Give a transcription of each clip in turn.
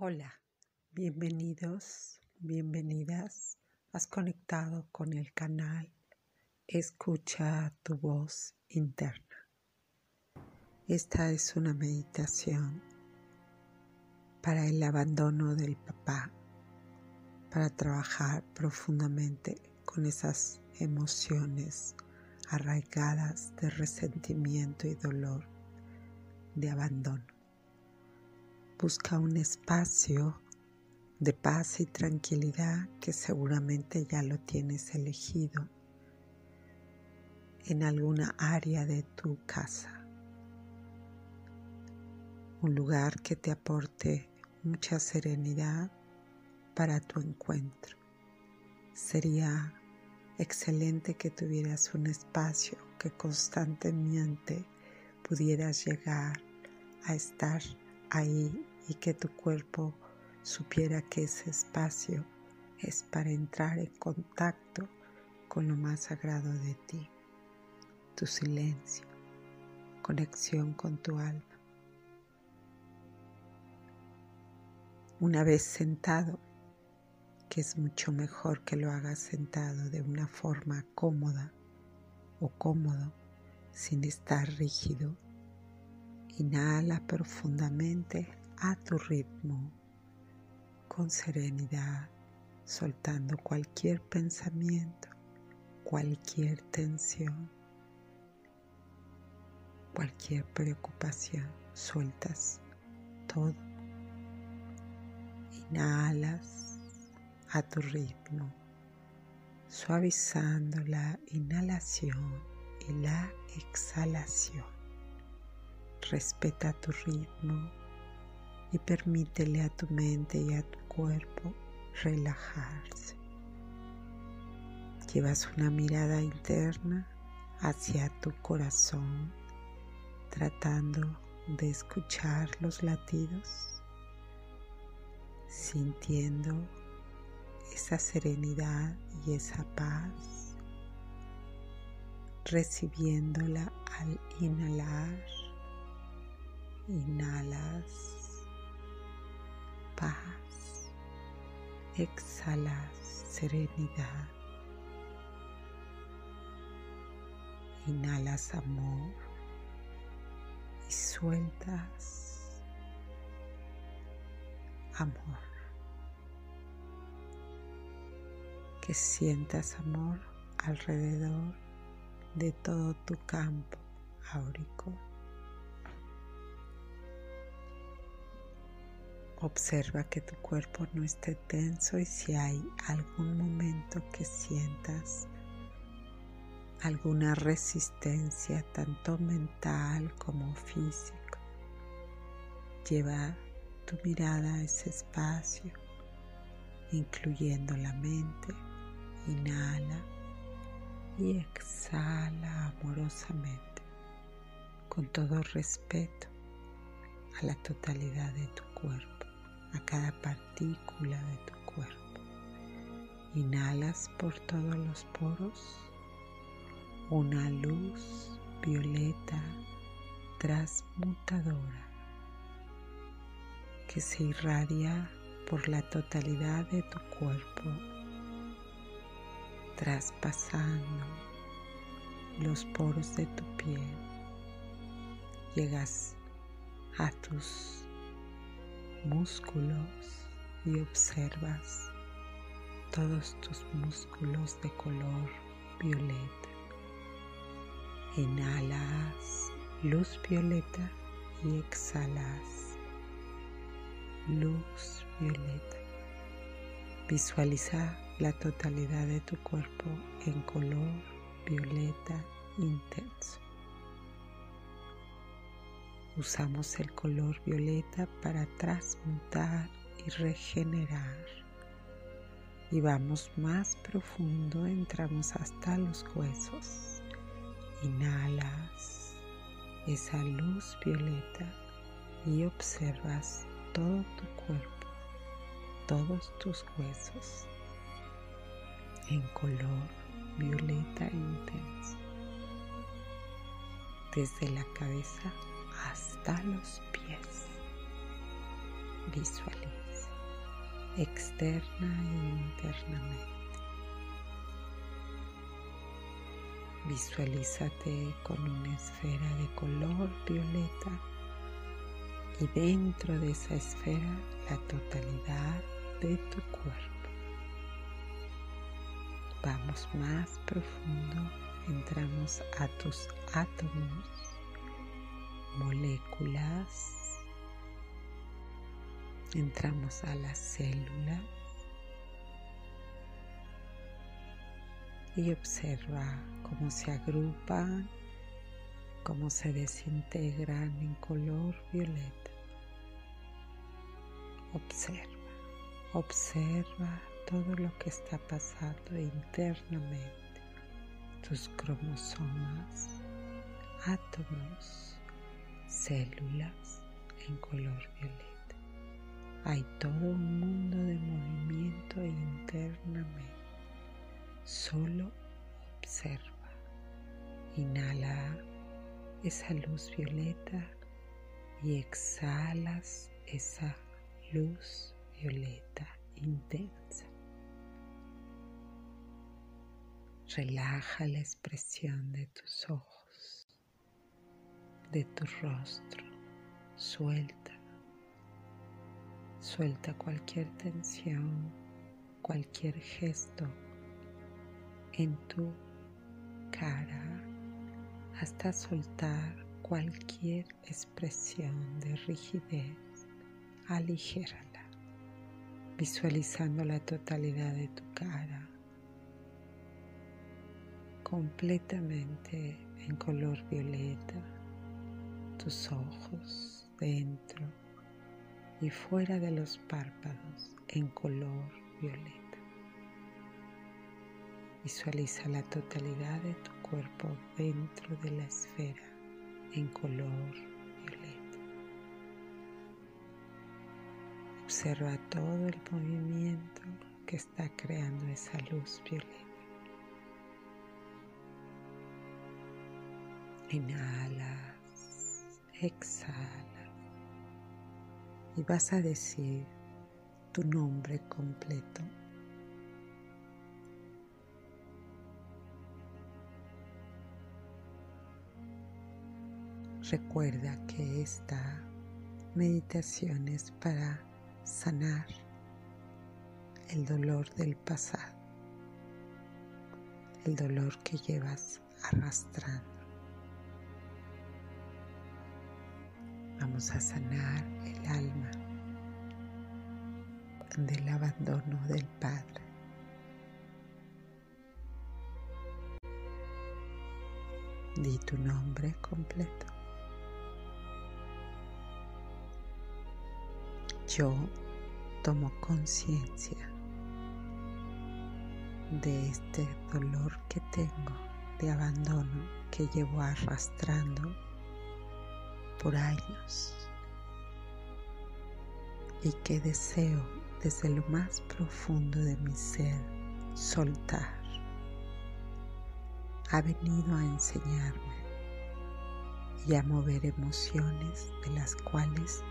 Hola, bienvenidos, bienvenidas. Has conectado con el canal Escucha tu voz interna. Esta es una meditación para el abandono del papá, para trabajar profundamente con esas emociones arraigadas de resentimiento y dolor, de abandono. Busca un espacio de paz y tranquilidad que seguramente ya lo tienes elegido en alguna área de tu casa. Un lugar que te aporte mucha serenidad para tu encuentro. Sería excelente que tuvieras un espacio que constantemente pudieras llegar a estar ahí y que tu cuerpo supiera que ese espacio es para entrar en contacto con lo más sagrado de ti, tu silencio, conexión con tu alma. Una vez sentado, que es mucho mejor que lo hagas sentado de una forma cómoda o cómodo, sin estar rígido, Inhala profundamente a tu ritmo, con serenidad, soltando cualquier pensamiento, cualquier tensión, cualquier preocupación. Sueltas todo. Inhalas a tu ritmo, suavizando la inhalación y la exhalación. Respeta tu ritmo y permítele a tu mente y a tu cuerpo relajarse. Llevas una mirada interna hacia tu corazón, tratando de escuchar los latidos, sintiendo esa serenidad y esa paz, recibiéndola al inhalar Inhalas paz, exhalas serenidad, inhalas amor y sueltas amor. Que sientas amor alrededor de todo tu campo áurico. Observa que tu cuerpo no esté tenso y si hay algún momento que sientas alguna resistencia tanto mental como físico, lleva tu mirada a ese espacio, incluyendo la mente. Inhala y exhala amorosamente, con todo respeto a la totalidad de tu cuerpo a cada partícula de tu cuerpo. Inhalas por todos los poros una luz violeta transmutadora que se irradia por la totalidad de tu cuerpo, traspasando los poros de tu piel. Llegas a tus músculos y observas todos tus músculos de color violeta. Inhalas luz violeta y exhalas luz violeta. Visualiza la totalidad de tu cuerpo en color violeta intenso. Usamos el color violeta para transmutar y regenerar. Y vamos más profundo, entramos hasta los huesos. Inhalas esa luz violeta y observas todo tu cuerpo, todos tus huesos en color violeta intenso. Desde la cabeza hasta los pies. Visualiza. externa e internamente. Visualízate con una esfera de color violeta y dentro de esa esfera la totalidad de tu cuerpo. Vamos más profundo, entramos a tus átomos, moléculas, entramos a las células y observa cómo se agrupan, cómo se desintegran en color violeta. Observa, observa todo lo que está pasando internamente, tus cromosomas, átomos, células en color violeta. Hay todo un mundo de movimiento internamente. Solo observa. Inhala esa luz violeta y exhalas esa luz violeta intensa. Relaja la expresión de tus ojos, de tu rostro. Suelta. Suelta cualquier tensión, cualquier gesto en tu cara hasta soltar cualquier expresión de rigidez. Aligérala, visualizando la totalidad de tu cara completamente en color violeta, tus ojos dentro y fuera de los párpados en color violeta. Visualiza la totalidad de tu cuerpo dentro de la esfera en color violeta. Observa todo el movimiento que está creando esa luz violeta. Inhalas, exhalas y vas a decir tu nombre completo Recuerda que esta meditación es para sanar el dolor del pasado, el dolor que llevas arrastrando. A sanar el alma del abandono del Padre. Di tu nombre completo. yo tomo conciencia de este dolor que tengo de abandono que llevo arrastrando por años. Y que deseo desde lo más profundo de mi ser soltar. Ha venido a enseñarme y a mover emociones de las cuales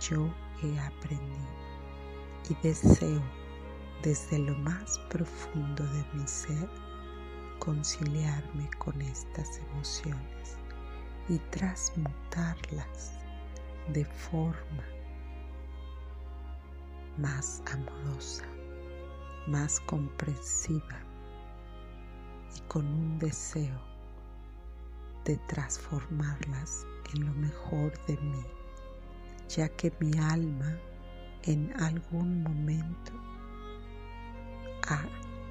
yo he aprendido. Y deseo desde lo más profundo de mi ser conciliarme con estas emociones y transmutarlas de forma más amorosa, más comprensiva y con un deseo de transformarlas en lo mejor de mí ya que mi alma en algún momento ha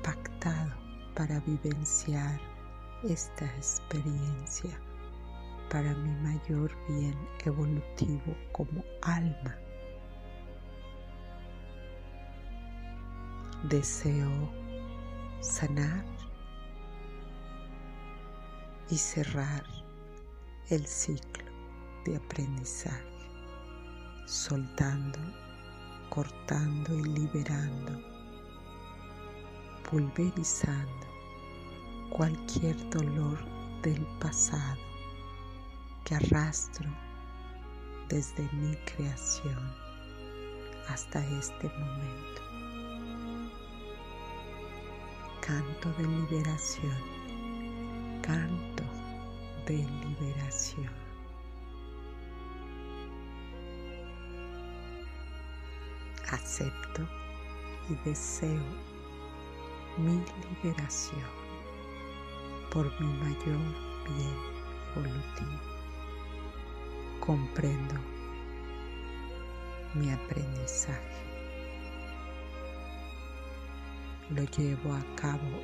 pactado para vivenciar esta experiencia para mi mayor bien evolutivo como alma. Deseo sanar y cerrar el ciclo de aprendizaje soltando, cortando y liberando, pulverizando cualquier dolor del pasado que arrastro desde mi creación hasta este momento. canto de liberación, canto de liberación. Acepto y deseo mi liberación por mi mayor bien evolutivo. Comprendo mi aprendizaje. Lo llevo a cabo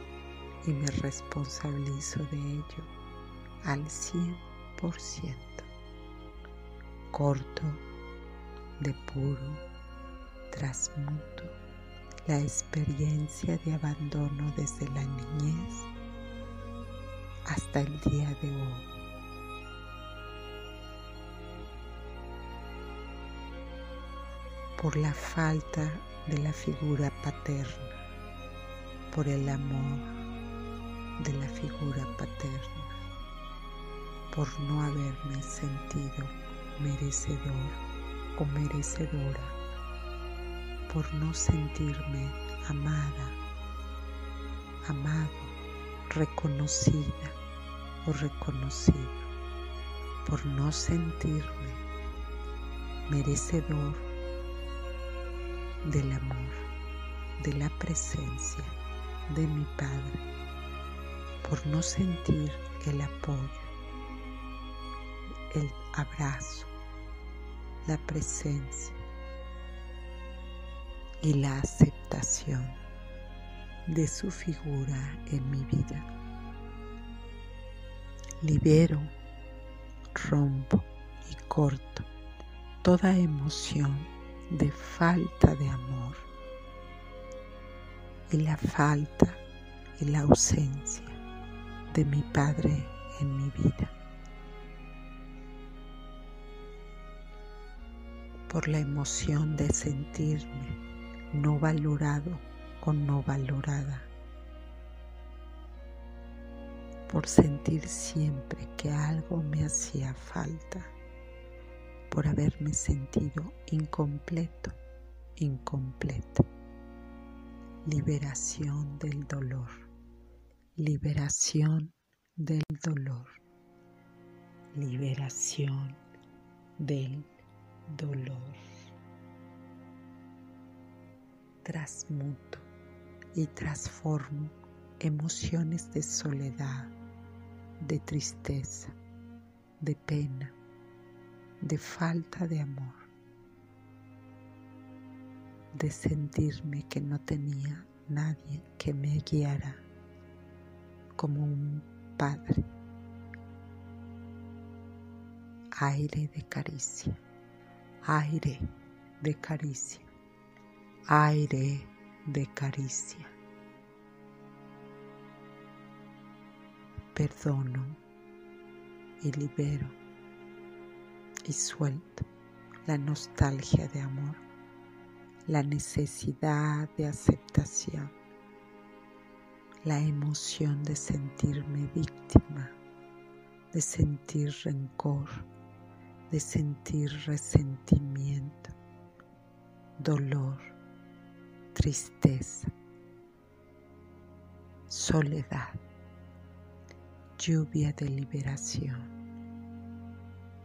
y me responsabilizo de ello al 100%. Corto, depuro, transmuto la experiencia de abandono desde la niñez hasta el día de hoy. Por la falta de la figura paterna, por el amor de la figura paterna, por no haberme sentido merecedor o merecedora, por no sentirme amada, amado, reconocida o reconocido, por no sentirme merecedor del amor, de la presencia de mi Padre, por no sentir el apoyo, el abrazo, la presencia y la aceptación de su figura en mi vida. Libero, rompo y corto toda emoción de falta de amor y la falta y la ausencia de mi Padre en mi vida. Por la emoción de sentirme no valorado o no valorada. Por sentir siempre que algo me hacía falta. Por haberme sentido incompleto, incompleta liberación del dolor, liberación del dolor, liberación del dolor. Transmuto y transformo emociones de soledad, de tristeza, de pena, de falta de amor de sentirme que no tenía nadie que me guiara como un padre. Aire de caricia, aire de caricia, aire de caricia. Perdono y libero y suelto la nostalgia de amor la necesidad de aceptación, la emoción de sentirme víctima, de sentir rencor, de sentir resentimiento, dolor, tristeza, soledad, lluvia de liberación,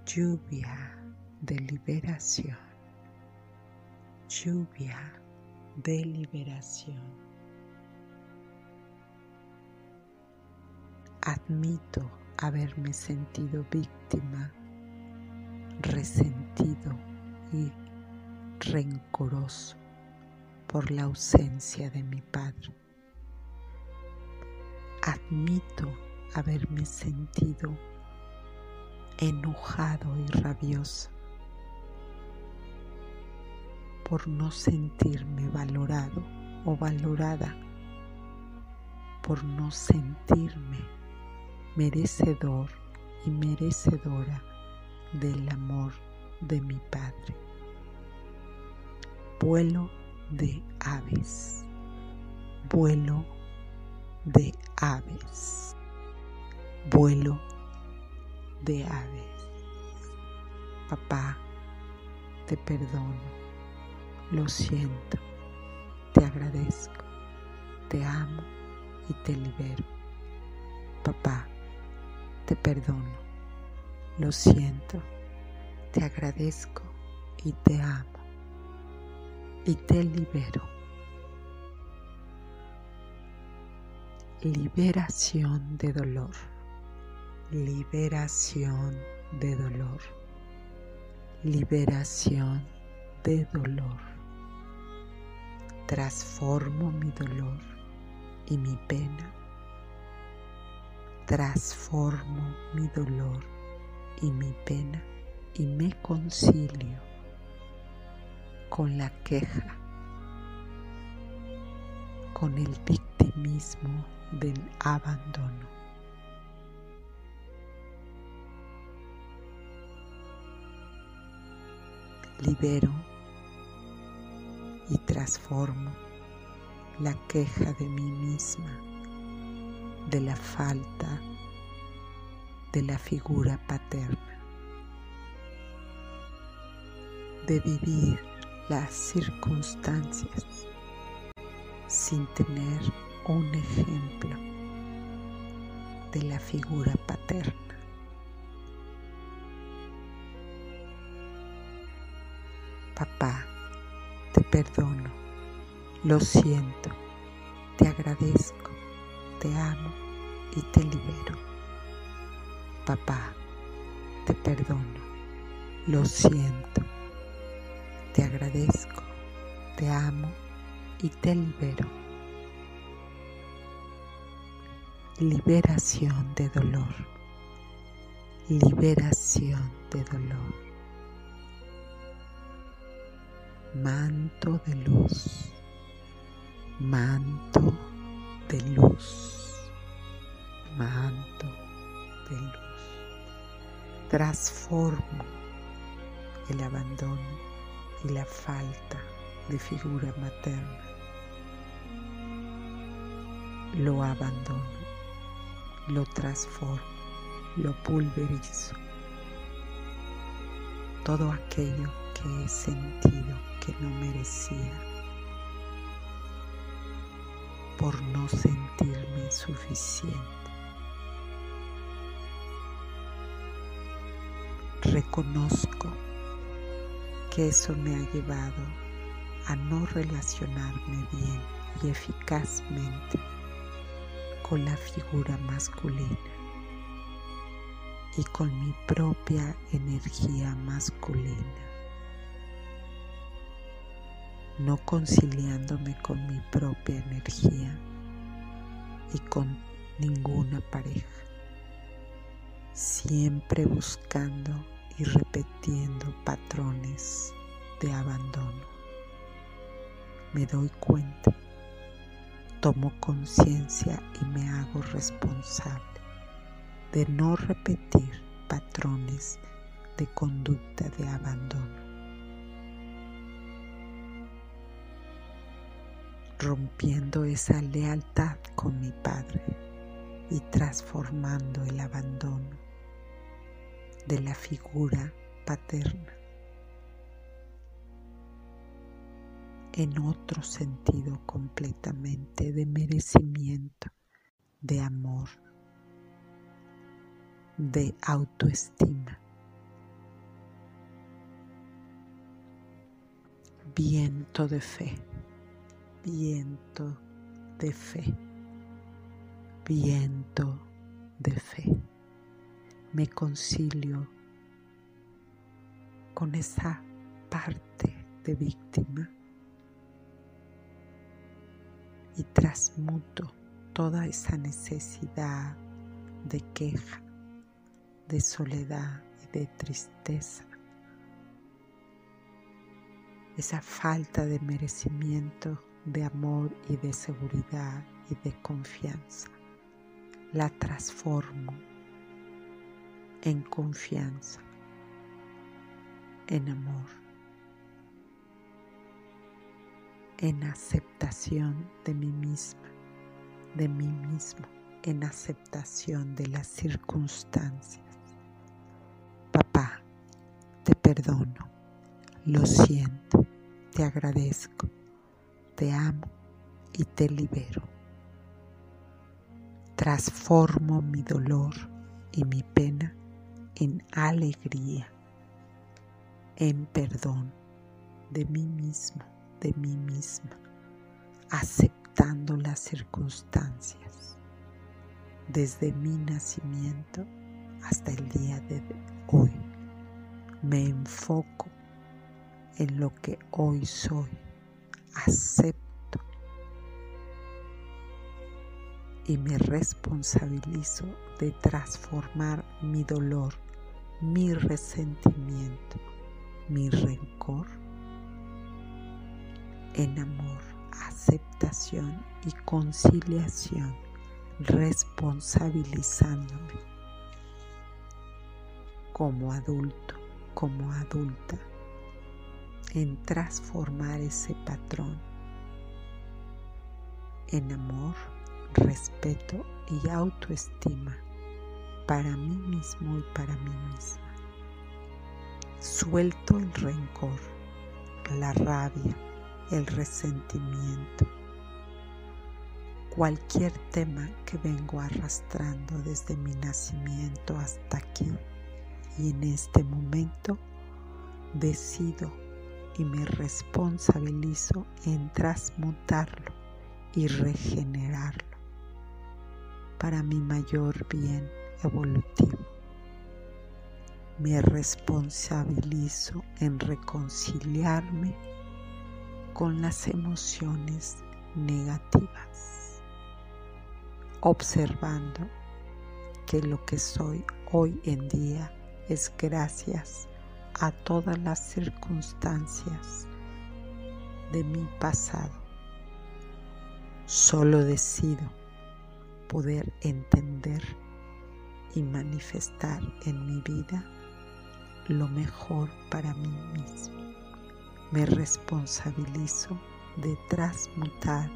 lluvia de liberación lluvia de liberación. Admito haberme sentido víctima, resentido y rencoroso por la ausencia de mi padre. Admito haberme sentido enojado y rabioso por no sentirme valorado o valorada, por no sentirme merecedor y merecedora del amor de mi Padre. Vuelo de aves, vuelo de aves, vuelo de aves. Papá, te perdono. Lo siento, te agradezco, te amo y te libero. Papá, te perdono, lo siento, te agradezco y te amo. Y te libero. Liberación de dolor, liberación de dolor, liberación de dolor. Transformo mi dolor y mi pena. Transformo mi dolor y mi pena y me concilio con la queja, con el victimismo del abandono. Libero y transformo la queja de mí misma, de la falta de la figura paterna, de vivir las circunstancias sin tener un ejemplo de la figura paterna. Papá, te perdono, lo siento, te agradezco, te amo y te libero. Papá, te perdono, lo siento, te agradezco, te amo y te libero. Liberación de dolor. Liberación de dolor. Manto de luz. Manto de luz. Manto de luz. Transformo el abandono y la falta de figura materna. Lo abandono, lo transformo, lo pulverizo. Todo aquello que he sentido que no merecía por no sentirme suficiente. Reconozco que eso me ha llevado a no relacionarme bien y eficazmente con la figura masculina y con mi propia energía masculina, no conciliándome con mi propia energía y con ninguna pareja, siempre buscando y repitiendo patrones de abandono. Me doy cuenta, tomo conciencia y me hago responsable de no repetir patrones de conducta de abandono. Rompiendo esa lealtad con mi Padre y transformando el abandono de la figura paterna en otro sentido completamente de merecimiento, de amor, de autoestima. Viento de fe, viento de fe, viento de fe. Me concilio con esa parte de víctima y transmuto toda esa necesidad de queja, de soledad y de tristeza, esa falta de merecimiento, de amor y de seguridad y de confianza. La transformo en confianza, en amor, en aceptación de mí misma, de mí mismo, en aceptación de las circunstancias. Papá, te perdono, lo siento, te agradezco, te amo y te libero. Transformo mi dolor y mi pena en alegría, en perdón de mí mismo, de mí misma, aceptando las circunstancias desde mi nacimiento hasta el día de hoy. Me enfoco en lo que hoy soy, acepto y me responsabilizo de transformar mi dolor, mi resentimiento, mi rencor en amor, aceptación y conciliación, responsabilizándome como adulto, como adulta, en transformar ese patrón en amor, respeto y autoestima para mí mismo y para mí misma. Suelto el rencor, la rabia, el resentimiento, cualquier tema que vengo arrastrando desde mi nacimiento hasta aquí y en este momento decido y me responsabilizo en transmutarlo y regenerarlo para mi mayor bien evolutivo. Me responsabilizo en reconciliarme con las emociones negativas, observando que lo que soy hoy en día es gracias a todas las circunstancias de mi pasado. Solo decido poder entender y manifestar en mi vida lo mejor para mí mismo. Me responsabilizo de transmutar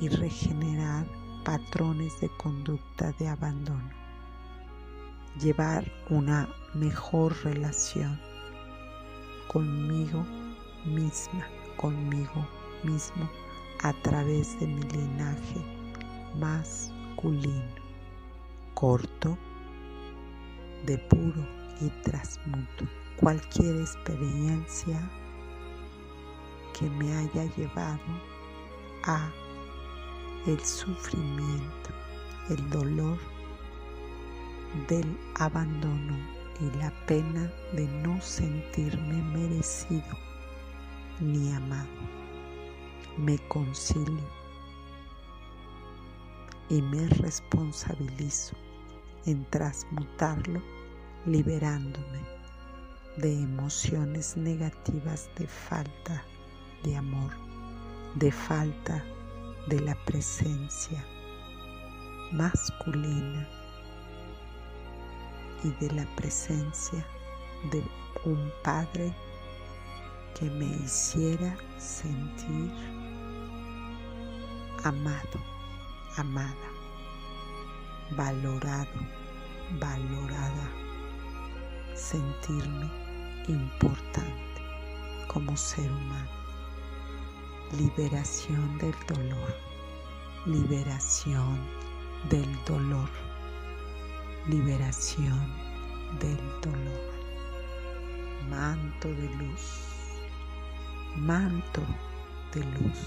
y regenerar patrones de conducta de abandono. Llevar una mejor relación conmigo misma, conmigo mismo a través de mi linaje masculino, corto, de puro y transmuto. Cualquier experiencia que me haya llevado a el sufrimiento, el dolor del abandono y la pena de no sentirme merecido ni amado. Me concilio y me responsabilizo en transmutarlo liberándome de emociones negativas de falta de amor, de falta de la presencia masculina y de la presencia de un Padre que me hiciera sentir amado, amada, valorado, valorada, sentirme importante como ser humano. Liberación del dolor, liberación del dolor liberación del dolor. Manto de luz, manto de luz,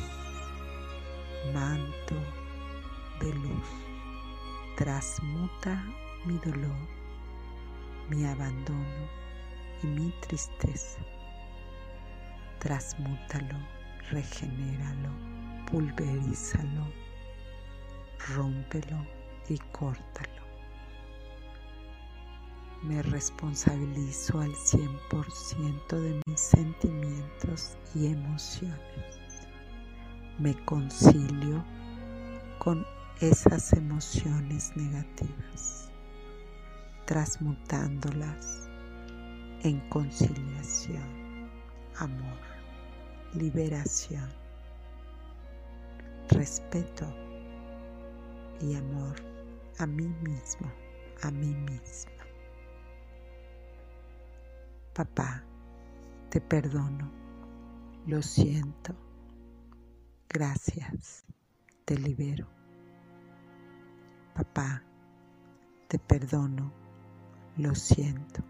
manto de luz. Transmuta mi dolor, mi abandono y mi tristeza. Transmútalo, regenéralo, pulverízalo, rómpelo y córtalo me responsabilizo al 100% de mis sentimientos y emociones. Me concilio con esas emociones negativas, transmutándolas en conciliación, amor, liberación, respeto y amor a mí mismo, a mí misma. Papá, te perdono, lo siento, gracias, te libero. Papá, te perdono, lo siento,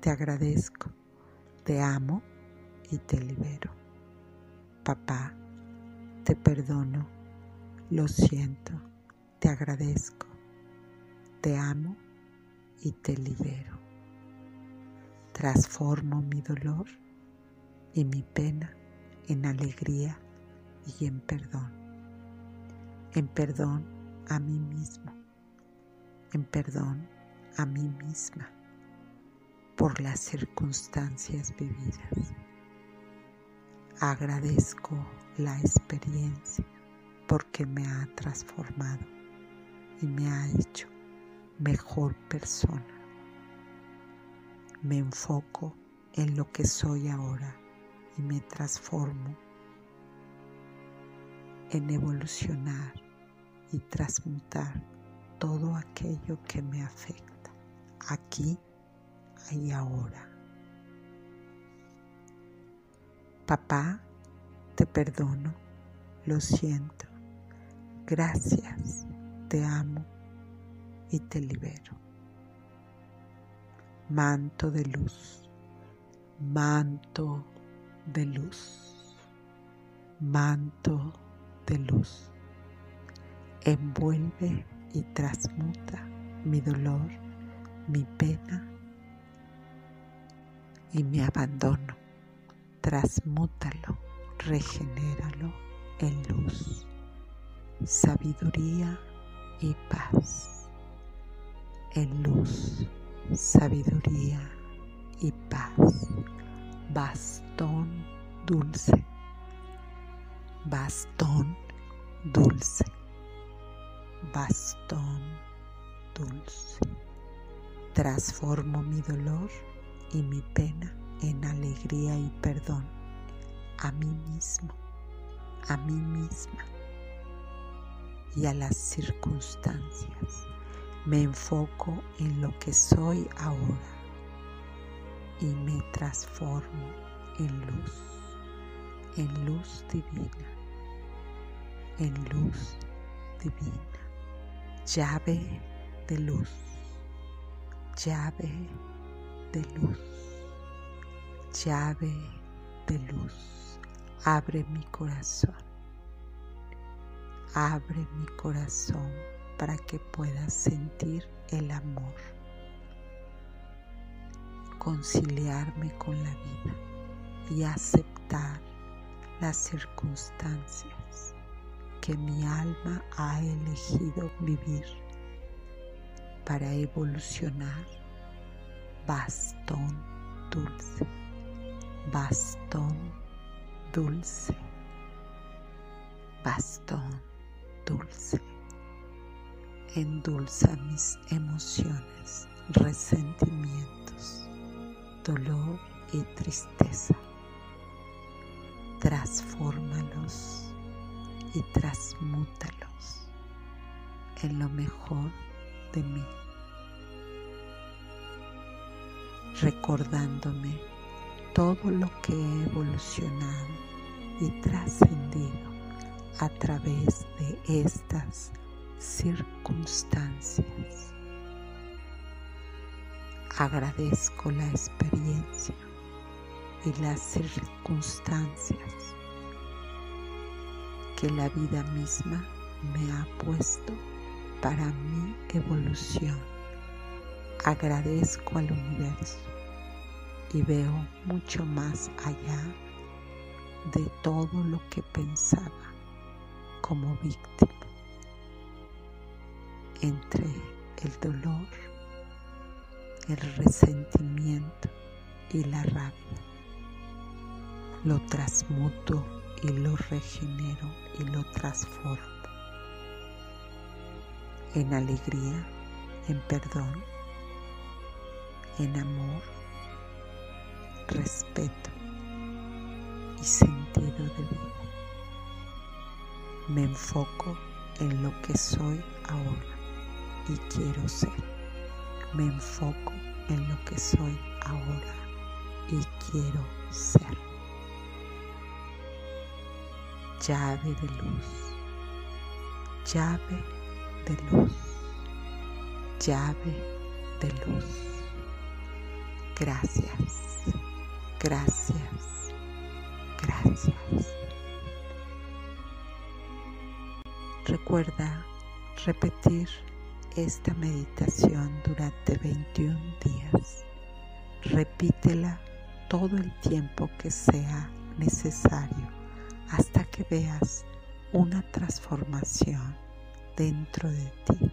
te agradezco, te amo y te libero. Papá, te perdono, lo siento, te agradezco, te amo y te libero. Transformo mi dolor y mi pena en alegría y en perdón. En perdón a mí mismo. En perdón a mí misma por las circunstancias vividas. Agradezco la experiencia porque me ha transformado y me ha hecho mejor persona. Me enfoco en lo que soy ahora y me transformo en evolucionar y transmutar todo aquello que me afecta aquí y ahora. Papá, te perdono, lo siento, gracias, te amo y te libero. Manto de luz, manto de luz, manto de luz. Envuelve y transmuta mi dolor, mi pena y mi abandono. Transmútalo, regenéralo en luz, sabiduría y paz. En luz, sabiduría y paz. Bastón dulce. Bastón dulce. Bastón dulce. Transformo mi dolor y mi pena en alegría y perdón a mí mismo, a mí misma y a las circunstancias. Me enfoco en lo que soy ahora y me transformo en luz, en luz divina, en luz divina, llave de luz, llave de luz, llave de luz, abre mi corazón, abre mi corazón para que puedas sentir el amor, conciliarme con la vida y aceptar las circunstancias que mi alma ha elegido vivir para evolucionar bastón dulce, bastón dulce, bastón dulce. Endulza mis emociones, resentimientos, dolor y tristeza. Transfórmalos y transmútalos en lo mejor de mí. recordándome todo lo que he evolucionado y trascendido a través de estas circunstancias. Agradezco la experiencia y las circunstancias que la vida misma me ha puesto para mi evolución. Agradezco al universo y veo mucho más allá de todo lo que pensaba como víctima. Entre el dolor, el resentimiento y la rabia. Lo transmuto y lo regenero y lo transformo en alegría, en perdón, en amor respeto y sentido de vida. Me enfoco en lo que soy ahora y quiero ser. Me enfoco en lo que soy ahora y quiero ser. Llave de luz. Llave de luz. llave de luz. Gracias, gracias, gracias. Recuerda repetir esta meditación durante 21 días. Repítela todo el tiempo que sea necesario hasta que veas una transformación dentro de ti,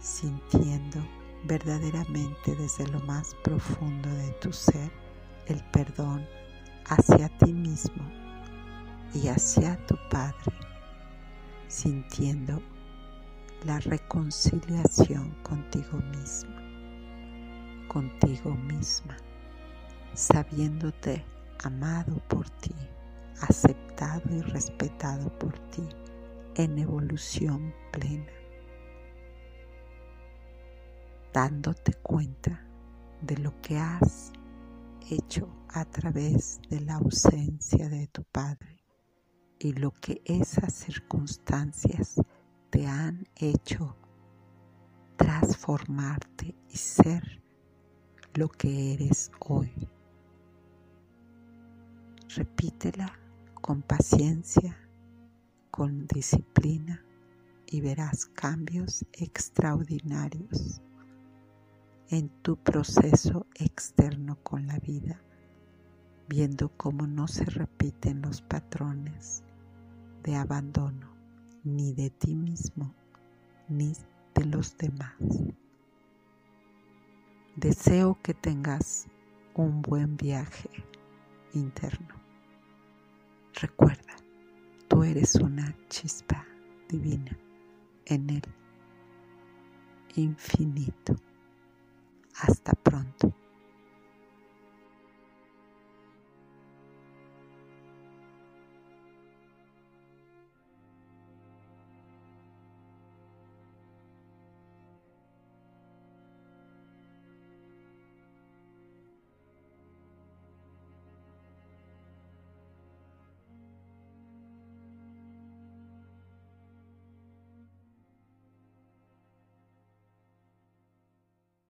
sintiendo verdaderamente desde lo más profundo de tu ser el perdón hacia ti mismo y hacia tu Padre, sintiendo la reconciliación contigo mismo, contigo misma, sabiéndote amado por ti, aceptado y respetado por ti en evolución plena, dándote cuenta de lo que has hecho a través de la ausencia de tu Padre y lo que esas circunstancias te han hecho transformarte y ser lo que eres hoy. Repítela con paciencia, con disciplina y verás cambios extraordinarios en tu proceso externo con la vida, viendo cómo no se repiten los patrones de abandono ni de ti mismo, ni de los demás. Deseo que tengas un buen viaje interno. Recuerda, tú eres una chispa divina en el infinito. Hasta pronto.